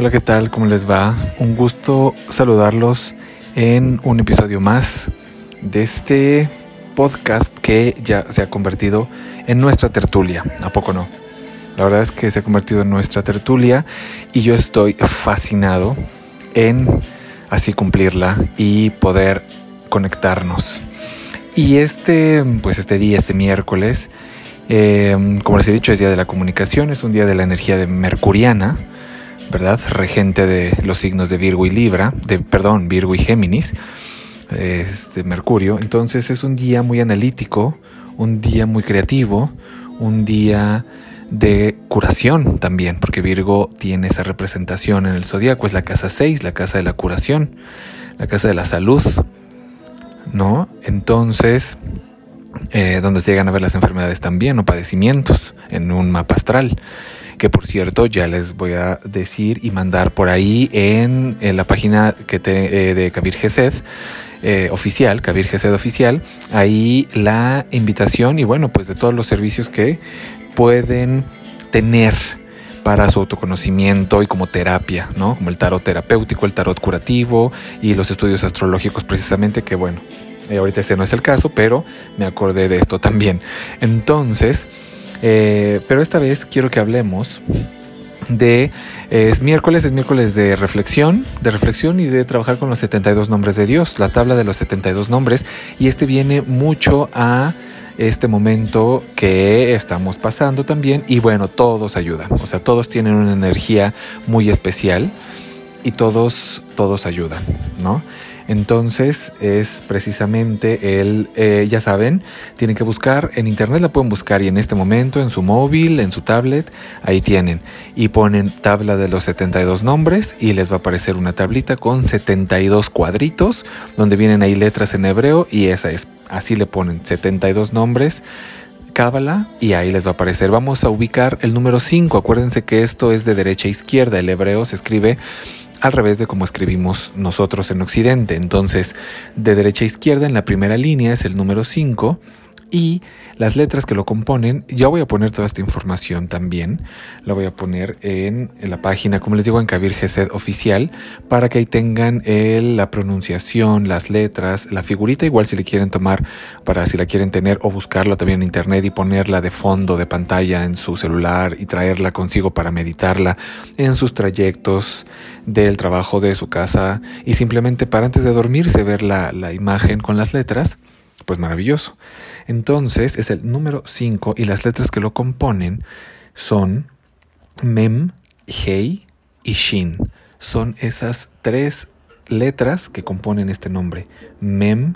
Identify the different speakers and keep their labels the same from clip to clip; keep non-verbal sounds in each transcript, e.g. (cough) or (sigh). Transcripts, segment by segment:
Speaker 1: Hola, ¿qué tal? ¿Cómo les va? Un gusto saludarlos en un episodio más de este podcast que ya se ha convertido en nuestra tertulia. ¿A poco no? La verdad es que se ha convertido en nuestra tertulia y yo estoy fascinado en así cumplirla y poder conectarnos. Y este, pues este día, este miércoles, eh, como les he dicho, es día de la comunicación, es un día de la energía de mercuriana, ¿verdad? Regente de los signos de Virgo y Libra, de, perdón, Virgo y Géminis, este Mercurio. Entonces es un día muy analítico, un día muy creativo, un día de curación también, porque Virgo tiene esa representación en el zodiaco, es la casa 6, la casa de la curación, la casa de la salud, ¿no? Entonces, eh, donde se llegan a ver las enfermedades también o padecimientos en un mapa astral que por cierto ya les voy a decir y mandar por ahí en, la página que eh, de Kabir Gesed eh, oficial, Kabir Gesed oficial, ahí la invitación y bueno, pues de todos los servicios que pueden tener para su autoconocimiento y como terapia, ¿no? Como el tarot terapéutico, el tarot curativo y los estudios astrológicos precisamente, que bueno, eh, ahorita ese no es el caso, pero me acordé de esto también. Entonces, eh, pero esta vez quiero que hablemos de es miércoles, es miércoles de reflexión, de reflexión y de trabajar con los 72 nombres de Dios, la tabla de los 72 nombres. Y este viene mucho a este momento que estamos pasando también. Y bueno, todos ayudan, o sea, todos tienen una energía muy especial y todos, todos ayudan, ¿no? Entonces es precisamente el, eh, ya saben, tienen que buscar, en internet la pueden buscar y en este momento en su móvil, en su tablet, ahí tienen. Y ponen tabla de los 72 nombres y les va a aparecer una tablita con 72 cuadritos donde vienen ahí letras en hebreo y esa es, así le ponen 72 nombres. Cábala y ahí les va a aparecer. Vamos a ubicar el número 5. Acuérdense que esto es de derecha a izquierda. El hebreo se escribe al revés de como escribimos nosotros en Occidente. Entonces, de derecha a izquierda en la primera línea es el número 5 y las letras que lo componen, ya voy a poner toda esta información también, la voy a poner en, la página, como les digo, en Kabir Gesed oficial, para que ahí tengan la pronunciación, las letras, la figurita, igual si le quieren tomar, para si la quieren tener o buscarla también en internet y ponerla de fondo de pantalla en su celular y traerla consigo para meditarla en sus trayectos del trabajo de su casa y simplemente para antes de dormirse ver la, la imagen con las letras, pues maravilloso. Entonces es el número 5 y las letras que lo componen son Mem, Hei y Shin. Son esas tres letras que componen este nombre. Mem,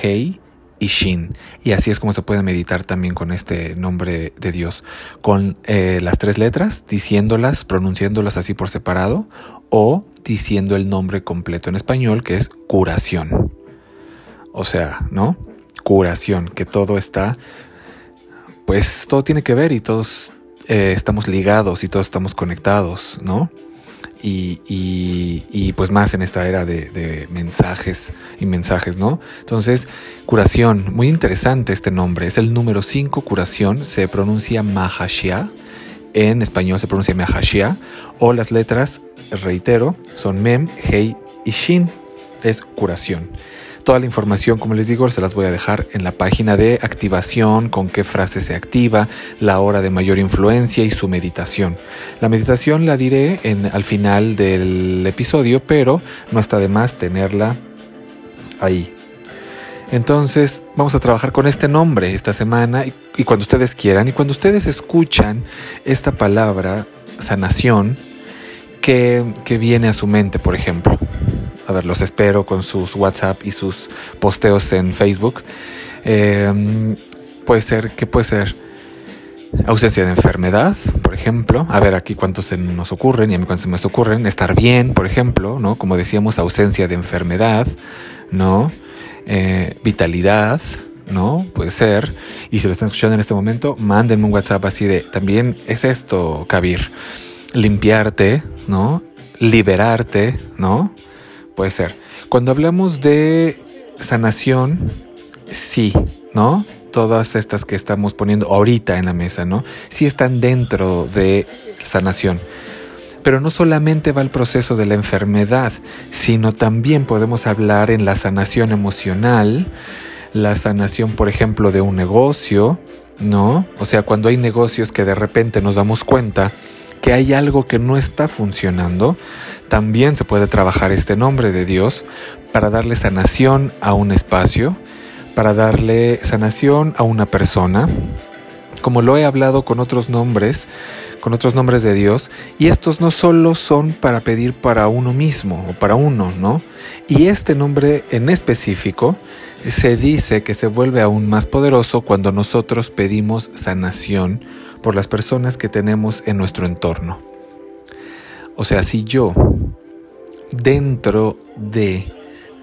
Speaker 1: Hei y Shin. Y así es como se puede meditar también con este nombre de Dios. Con eh, las tres letras, diciéndolas, pronunciándolas así por separado o diciendo el nombre completo en español que es curación. O sea, ¿no? Curación, que todo está, pues todo tiene que ver y todos eh, estamos ligados y todos estamos conectados, ¿no? Y, y, pues más en esta era de, mensajes y mensajes, ¿no? Entonces, curación, muy interesante este nombre, es el número 5, curación, se pronuncia Mahashia, en español se pronuncia Mahashia, o las letras, reitero, son Mem, Hei y Shin, es curación. Toda la información, como les digo, se las voy a dejar en la página de activación, con qué frase se activa, la hora de mayor influencia y su meditación. La meditación la diré al final del episodio, pero no está de más tenerla ahí. Entonces vamos a trabajar con este nombre esta semana y, cuando ustedes quieran y cuando ustedes escuchan esta palabra sanación que, que viene a su mente, por ejemplo a ver, los espero con sus WhatsApp y sus posteos en Facebook. Em, puede ser, ¿qué puede ser? Ausencia de enfermedad, por ejemplo. A ver, aquí cuántos se nos ocurren y a mí cuántos se me ocurren. Estar bien, por ejemplo, ¿no? Como decíamos, ausencia de enfermedad, ¿no? Eh, vitalidad, ¿no? Puede ser. Y si lo están escuchando en este momento, mándenme un WhatsApp así de, también es esto, Kabir. Limpiarte, ¿no? Liberarte, ¿no? Puede ser. Cuando hablamos de sanación, sí, ¿no? Todas estas que estamos poniendo ahorita en la mesa, ¿no? Sí están dentro de sanación. Pero no solamente va el proceso de la enfermedad, sino también podemos hablar en la sanación emocional, la sanación, por ejemplo, de un negocio, ¿no? O sea, cuando hay negocios que de repente nos damos cuenta que hay algo que no está funcionando, también se puede trabajar este nombre de Dios para darle sanación a un espacio, para darle sanación a una persona, como lo he hablado con otros nombres, con otros nombres de Dios, y estos no solo son para pedir para uno mismo o para uno, ¿no? Y este nombre en específico se dice que se vuelve aún más poderoso cuando nosotros pedimos sanación por las personas que tenemos en nuestro entorno. O sea, si yo, dentro de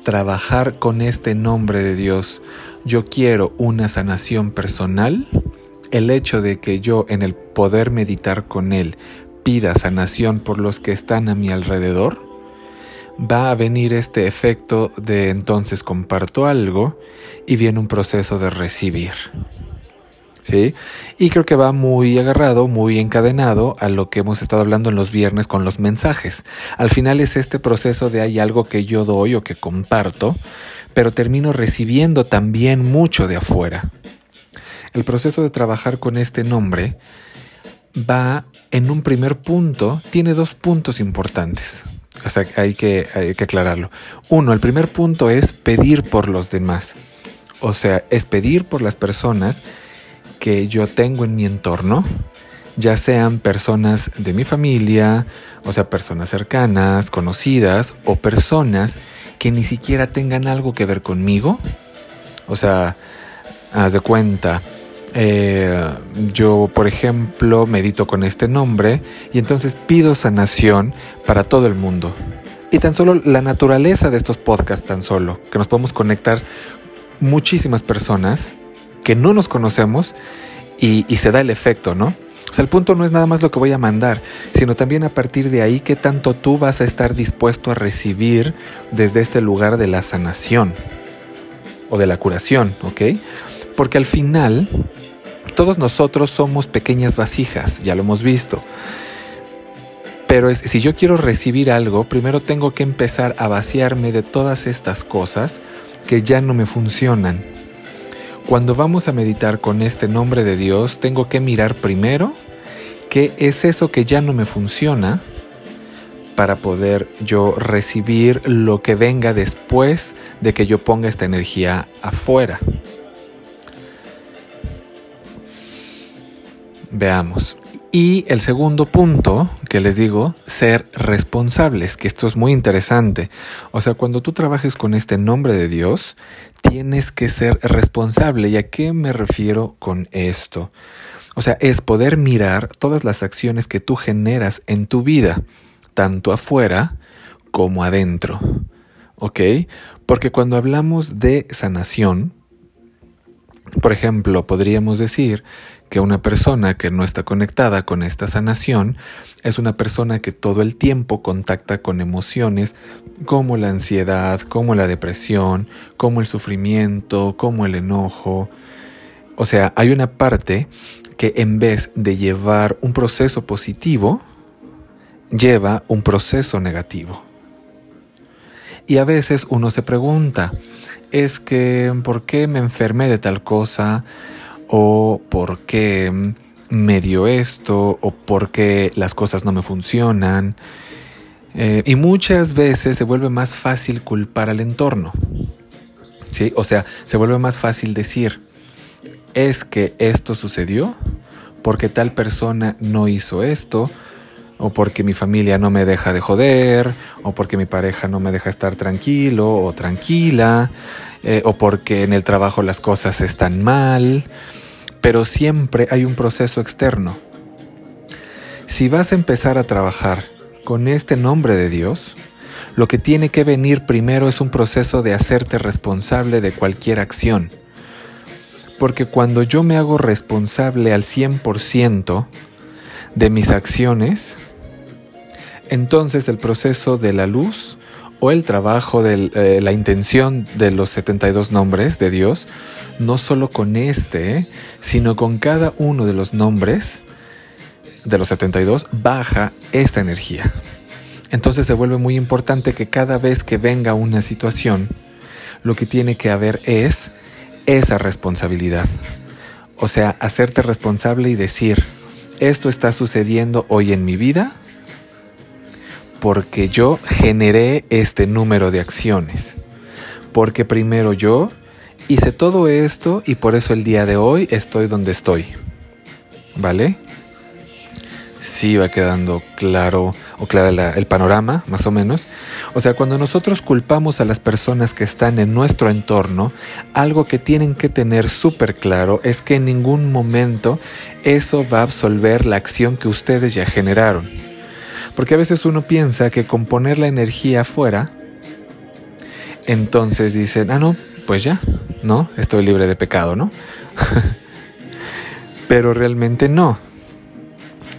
Speaker 1: trabajar con este nombre de Dios, yo quiero una sanación personal, el hecho de que yo en el poder meditar con Él pida sanación por los que están a mi alrededor, va a venir este efecto de entonces comparto algo y viene un proceso de recibir. ¿Sí? Y creo que va muy agarrado, muy encadenado a lo que hemos estado hablando en los viernes con los mensajes. Al final es este proceso de hay algo que yo doy o que comparto, pero termino recibiendo también mucho de afuera. El proceso de trabajar con este nombre va en un primer punto, tiene dos puntos importantes. O sea, hay que, hay que aclararlo. Uno, el primer punto es pedir por los demás. O sea, es pedir por las personas que yo tengo en mi entorno, ya sean personas de mi familia, o sea, personas cercanas, conocidas, o personas que ni siquiera tengan algo que ver conmigo. O sea, haz de cuenta, eh, yo, por ejemplo, medito con este nombre y entonces pido sanación para todo el mundo. Y tan solo la naturaleza de estos podcasts, tan solo, que nos podemos conectar muchísimas personas que no nos conocemos y, se da el efecto, ¿no? O sea, el punto no es nada más lo que voy a mandar, sino también a partir de ahí qué tanto tú vas a estar dispuesto a recibir desde este lugar de la sanación o de la curación, ¿ok? Porque al final todos nosotros somos pequeñas vasijas, ya lo hemos visto. Pero si yo quiero recibir algo, primero tengo que empezar a vaciarme de todas estas cosas que ya no me funcionan. Cuando vamos a meditar con este nombre de Dios, tengo que mirar primero qué es eso que ya no me funciona para poder yo recibir lo que venga después de que yo ponga esta energía afuera. Veamos. Y el segundo punto que les digo, ser responsables, que esto es muy interesante. O sea, cuando tú trabajes con este nombre de Dios, tienes que ser responsable. ¿Y a qué me refiero con esto? O sea, es poder mirar todas las acciones que tú generas en tu vida, tanto afuera como adentro. ¿Ok? Porque cuando hablamos de sanación, por ejemplo, podríamos decir que una persona que no está conectada con esta sanación es una persona que todo el tiempo contacta con emociones como la ansiedad, como la depresión, como el sufrimiento, como el enojo. O sea, hay una parte que en vez de llevar un proceso positivo, lleva un proceso negativo. Y a veces uno se pregunta, es que, ¿por qué me enfermé de tal cosa? o por qué me dio esto o por qué las cosas no me funcionan. Eh, y muchas veces se vuelve más fácil culpar al entorno. ¿Sí? O sea, se vuelve más fácil decir, es que esto sucedió porque tal persona no hizo esto, o porque mi familia no me deja de joder, o porque mi pareja no me deja estar tranquilo o tranquila, eh, o porque en el trabajo las cosas están mal pero siempre hay un proceso externo. Si vas a empezar a trabajar con este nombre de Dios, lo que tiene que venir primero es un proceso de hacerte responsable de cualquier acción. Porque cuando yo me hago responsable al 100% de mis acciones, entonces el proceso de la luz o el trabajo de eh, la intención de los 72 nombres de Dios no solo con este, sino con cada uno de los nombres, de los 72 baja esta energía. Entonces se vuelve muy importante que cada vez que venga una situación, lo que tiene que haber es esa responsabilidad. O sea, hacerte responsable y decir, esto está sucediendo hoy en mi vida porque yo generé este número de acciones. Porque primero yo hice todo esto y por eso el día de hoy estoy donde estoy. ¿Vale? Sí va quedando claro o clara el panorama, más o menos. O sea, cuando nosotros culpamos a las personas que están en nuestro entorno, algo que tienen que tener súper claro es que en ningún momento eso va a absolver la acción que ustedes ya generaron. Porque a veces uno piensa que con poner la energía afuera, entonces dicen, ah, no, pues ya, ¿no? Estoy libre de pecado, ¿no? (laughs) Pero realmente no.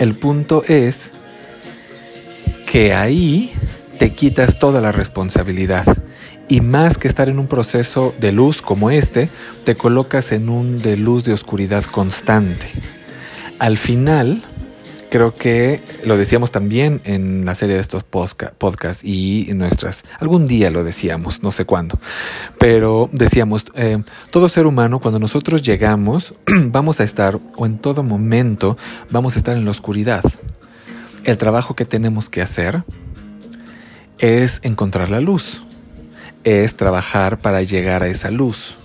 Speaker 1: El punto es que ahí te quitas toda la responsabilidad. Y más que estar en un proceso de luz como este, te colocas en un de luz de oscuridad constante. Al final, creo que lo decíamos también en la serie de estos podcasts y en nuestras, algún día lo decíamos, no sé cuándo, pero decíamos, eh, todo ser humano cuando nosotros llegamos (clears throat) vamos a estar, o en todo momento vamos a estar en la oscuridad. El trabajo que tenemos que hacer es encontrar la luz, es trabajar para llegar a esa luz,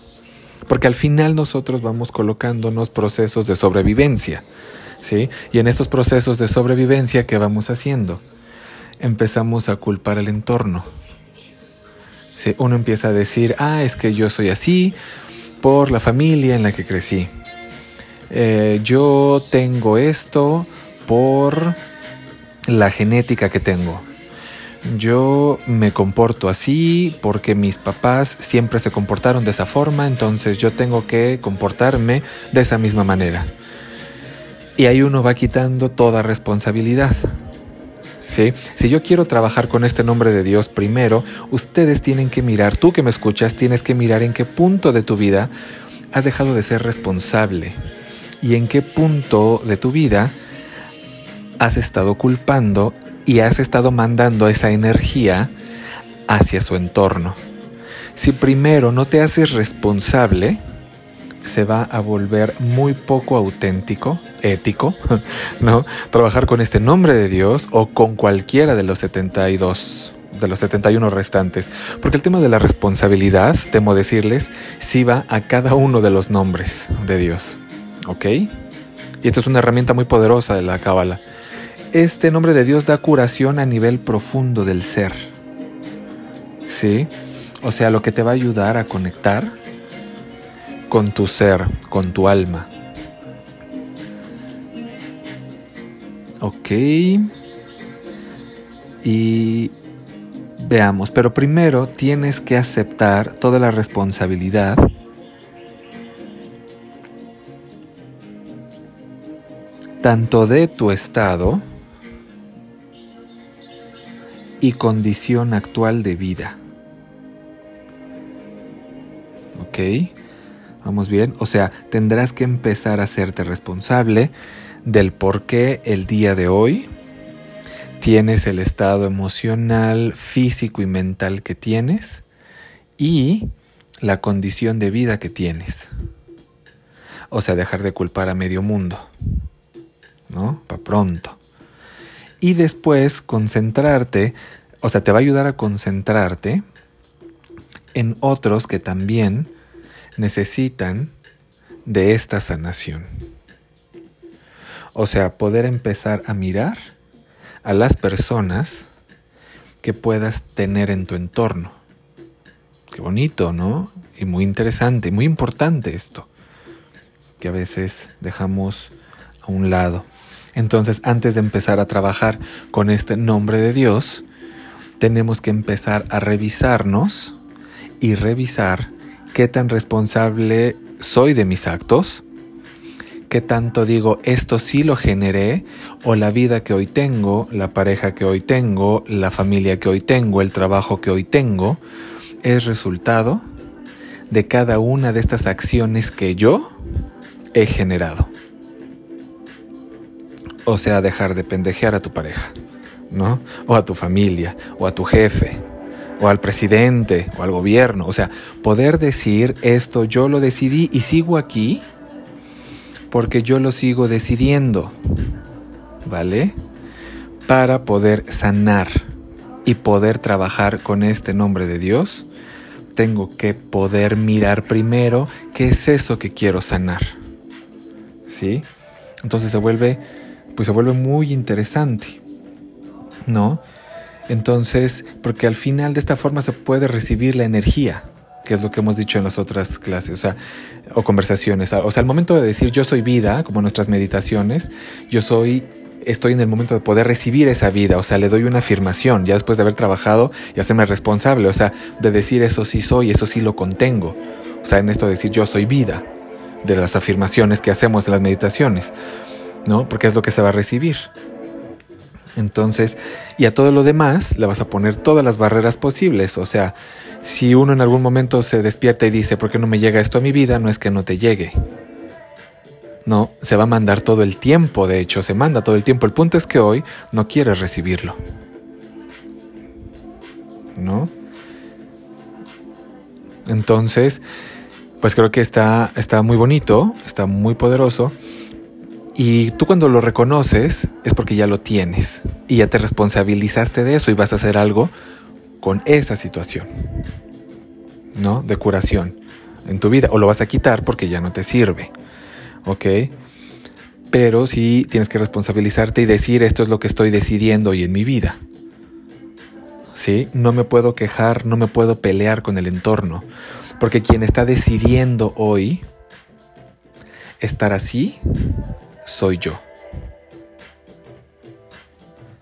Speaker 1: porque al final nosotros vamos colocándonos procesos de sobrevivencia ¿sí? Y en estos procesos de sobrevivencia, ¿qué vamos haciendo? Empezamos a culpar al entorno. ¿Sí? Uno empieza a decir, ah, es que yo soy así por la familia en la que crecí. Eh, yo tengo esto por la genética que tengo. Yo me comporto así porque mis papás siempre se comportaron de esa forma, entonces yo tengo que comportarme de esa misma manera. Y ahí uno va quitando toda responsabilidad. ¿Sí? Si yo quiero trabajar con este nombre de Dios primero, ustedes tienen que mirar, tú que me escuchas, tienes que mirar en qué punto de tu vida has dejado de ser responsable y en qué punto de tu vida has estado culpando y has estado mandando esa energía hacia su entorno. Si primero no te haces responsable, se va a volver muy poco auténtico, ético, (laughs) ¿no? Trabajar con este nombre de Dios o con cualquiera de los 72 de los 71 restantes, porque el tema de la responsabilidad, temo decirles, sí va a cada uno de los nombres de Dios, ¿ok? Y esto es una herramienta muy poderosa de la Cábala. Este nombre de Dios da curación a nivel profundo del ser, ¿sí? O sea, lo que te va a ayudar a conectar con tu ser, con tu alma. Ok. Y veamos, pero primero tienes que aceptar toda la responsabilidad tanto de tu estado y condición actual de vida. ¿Ok? Vamos bien, o sea, tendrás que empezar a hacerte responsable del por qué el día de hoy tienes el estado emocional, físico y mental que tienes y la condición de vida que tienes. O sea, dejar de culpar a medio mundo, ¿no? Para pronto. Y después concentrarte, o sea, te va a ayudar a concentrarte en otros que también necesitan de esta sanación. O sea, poder empezar a mirar a las personas que puedas tener en tu entorno. Qué bonito, ¿no? Y muy interesante, muy importante esto, que a veces dejamos a un lado. Entonces, antes de empezar a trabajar con este nombre de Dios, tenemos que empezar a revisarnos y revisar qué tan responsable soy de mis actos, qué tanto digo esto sí lo generé o la vida que hoy tengo, la pareja que hoy tengo, la familia que hoy tengo, el trabajo que hoy tengo, es resultado de cada una de estas acciones que yo he generado. O sea, dejar de pendejear a tu pareja, ¿no? O a tu familia, o a tu jefe, o al presidente, o al gobierno. O sea, poder decir esto yo lo decidí y sigo aquí porque yo lo sigo decidiendo, ¿vale? Para poder sanar y poder trabajar con este nombre de Dios, tengo que poder mirar primero qué es eso que quiero sanar. ¿Sí? Entonces se vuelve pues se vuelve muy interesante. ¿No? Entonces, porque al final de esta forma se puede recibir la energía, que es lo que hemos dicho en las otras clases, o sea, o conversaciones. O sea, al momento de decir yo soy vida, como nuestras meditaciones, yo soy, estoy en el momento de poder recibir esa vida, o sea, le doy una afirmación, ya después de haber trabajado y hacerme responsable, o sea, de decir eso sí soy, eso sí lo contengo. O sea, en esto de decir yo soy vida, de las afirmaciones que hacemos en las meditaciones, ¿no? Porque es lo que se va a recibir. Entonces, y a todo lo demás le vas a poner todas las barreras posibles. O sea, si uno en algún momento se despierta y dice, ¿por qué no me llega esto a mi vida? No es que no te llegue. No, se va a mandar todo el tiempo, de hecho, se manda todo el tiempo. El punto es que hoy no quieres recibirlo. ¿No? Entonces, pues creo que está, está muy bonito, está muy poderoso. Y tú cuando lo reconoces es porque ya lo tienes y ya te responsabilizaste de eso y vas a hacer algo con esa situación, ¿no? De curación en tu vida. O lo vas a quitar porque ya no te sirve, ¿ok? Pero sí tienes que responsabilizarte y decir esto es lo que estoy decidiendo hoy en mi vida. ¿Sí? No me puedo quejar, no me puedo pelear con el entorno. Porque quien está decidiendo hoy estar así soy yo.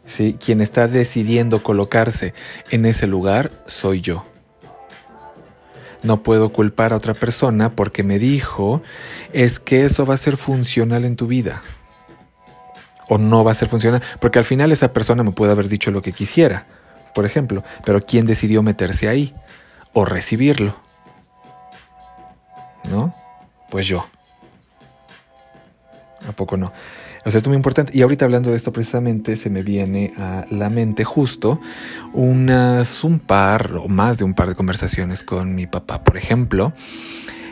Speaker 1: ¿Sí? Quien está decidiendo colocarse en ese lugar soy yo. No puedo culpar a otra persona porque me dijo es que eso va a ser funcional en tu vida. O no va a ser funcional. Porque al final esa persona me puede haber dicho lo que quisiera, por ejemplo. Pero ¿quién decidió meterse ahí? O recibirlo. ¿No? Pues yo. ¿A poco no? O sea, esto es muy importante. Y ahorita hablando de esto precisamente, se me viene a la mente justo unas, un par o más de un par de conversaciones con mi papá. Por ejemplo,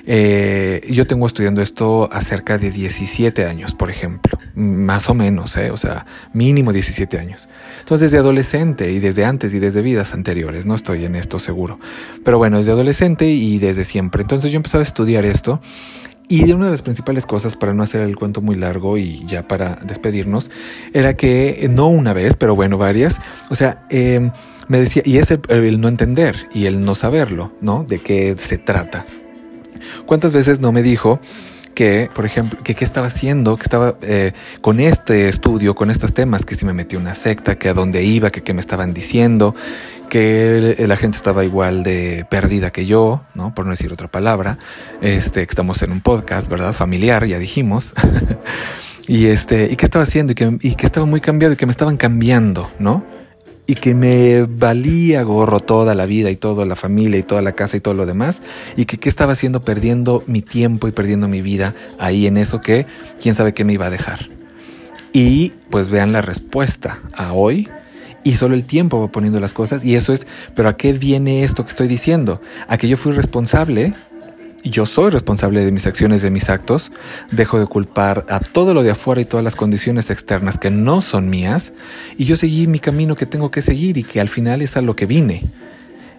Speaker 1: eh, yo tengo estudiando esto acerca de 17 años, por ejemplo, más o menos, ¿eh? o sea, mínimo 17 años. Entonces, desde adolescente y desde antes y desde vidas anteriores, no estoy en esto seguro, pero bueno, desde adolescente y desde siempre. Entonces yo empezaba a estudiar esto y una de las principales cosas, para no hacer el cuento muy largo y ya para despedirnos, era que no una vez, pero bueno, varias, o sea, em, me decía, y es el, no entender y el no saberlo, ¿no? De qué se trata. ¿Cuántas veces no me dijo que, por ejemplo, que qué estaba haciendo, que estaba eh, con este estudio, con estos temas, que si me metí una secta, que a dónde iba, que qué me estaban diciendo, que la gente estaba igual de perdida que yo, ¿no? Por no decir otra palabra. Este, que estamos en un podcast, ¿verdad? Familiar, ya dijimos. (laughs) y este, y qué estaba haciendo y que, y que estaba muy cambiado y que me estaban cambiando, ¿no? y que me valía gorro toda la vida y toda la familia y toda la casa y todo lo demás y que qué estaba haciendo perdiendo mi tiempo y perdiendo mi vida ahí en eso que quién sabe qué me iba a dejar. Y pues vean la respuesta a hoy y solo el tiempo va poniendo las cosas y eso es, pero ¿a qué viene esto que estoy diciendo? A que yo fui responsable, yo soy responsable de mis acciones, de mis actos, dejo de culpar a todo lo de afuera y todas las condiciones externas que no son mías y yo seguí mi camino que tengo que seguir y que al final es a lo que vine.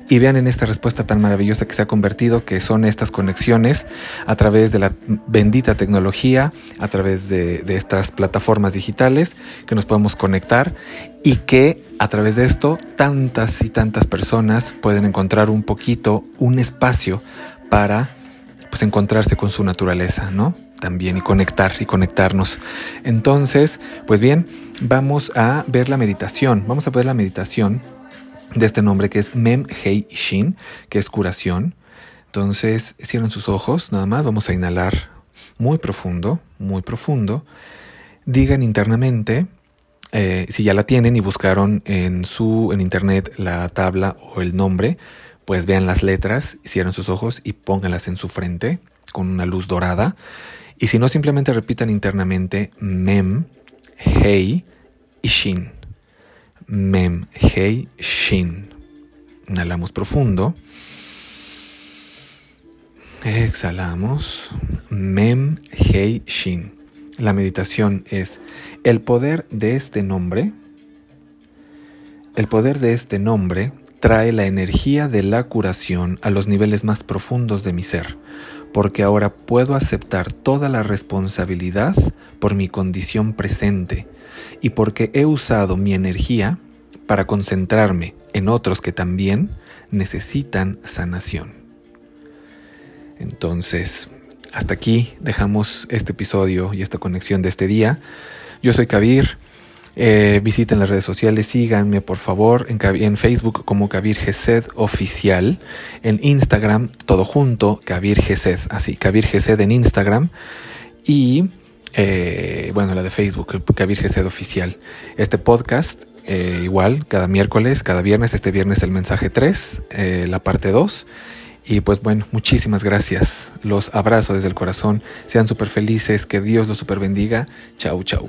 Speaker 1: Y vean en esta respuesta tan maravillosa que se ha convertido, que son estas conexiones a través de la bendita tecnología, a través de, de estas plataformas digitales, que nos podemos conectar y que a través de esto tantas y tantas personas pueden encontrar un poquito, un espacio para pues encontrarse con su naturaleza, ¿no? También y conectar y conectarnos. Entonces, pues bien, vamos a ver la meditación. Vamos a ver la meditación de este nombre que es Mem Hei Shin, que es curación. Entonces, cierren sus ojos, nada más, vamos a inhalar muy profundo, muy profundo. Digan internamente, eh, si ya la tienen y buscaron en su en internet la tabla o el nombre, pues vean las letras, cierren sus ojos y pónganlas en su frente con una luz dorada. Y si no, simplemente repitan internamente Mem Hei y Shin. Mem, Hei, Shin. Inhalamos profundo. Exhalamos. Mem, Hei, Shin. La meditación es el poder de este nombre. El poder de este nombre trae la energía de la curación a los niveles más profundos de mi ser, porque ahora puedo aceptar toda la responsabilidad por mi condición presente y porque he usado mi energía para concentrarme en otros que también necesitan sanación. Entonces, hasta aquí dejamos este episodio y esta conexión de este día. Yo soy Kabir. Eh, visiten las redes sociales, síganme por favor en, Facebook como Kabir Gesed Oficial, en Instagram todo junto, Kabir Gesed, así, Kabir Gesed en Instagram y eh, bueno, la de Facebook, Kabir Gesed Oficial. Este podcast eh, igual, cada miércoles, cada viernes, este viernes el mensaje 3, la parte 2 y pues bueno, muchísimas gracias. Los abrazo desde el corazón. Sean súper felices. Que Dios los super bendiga. Chau, chau.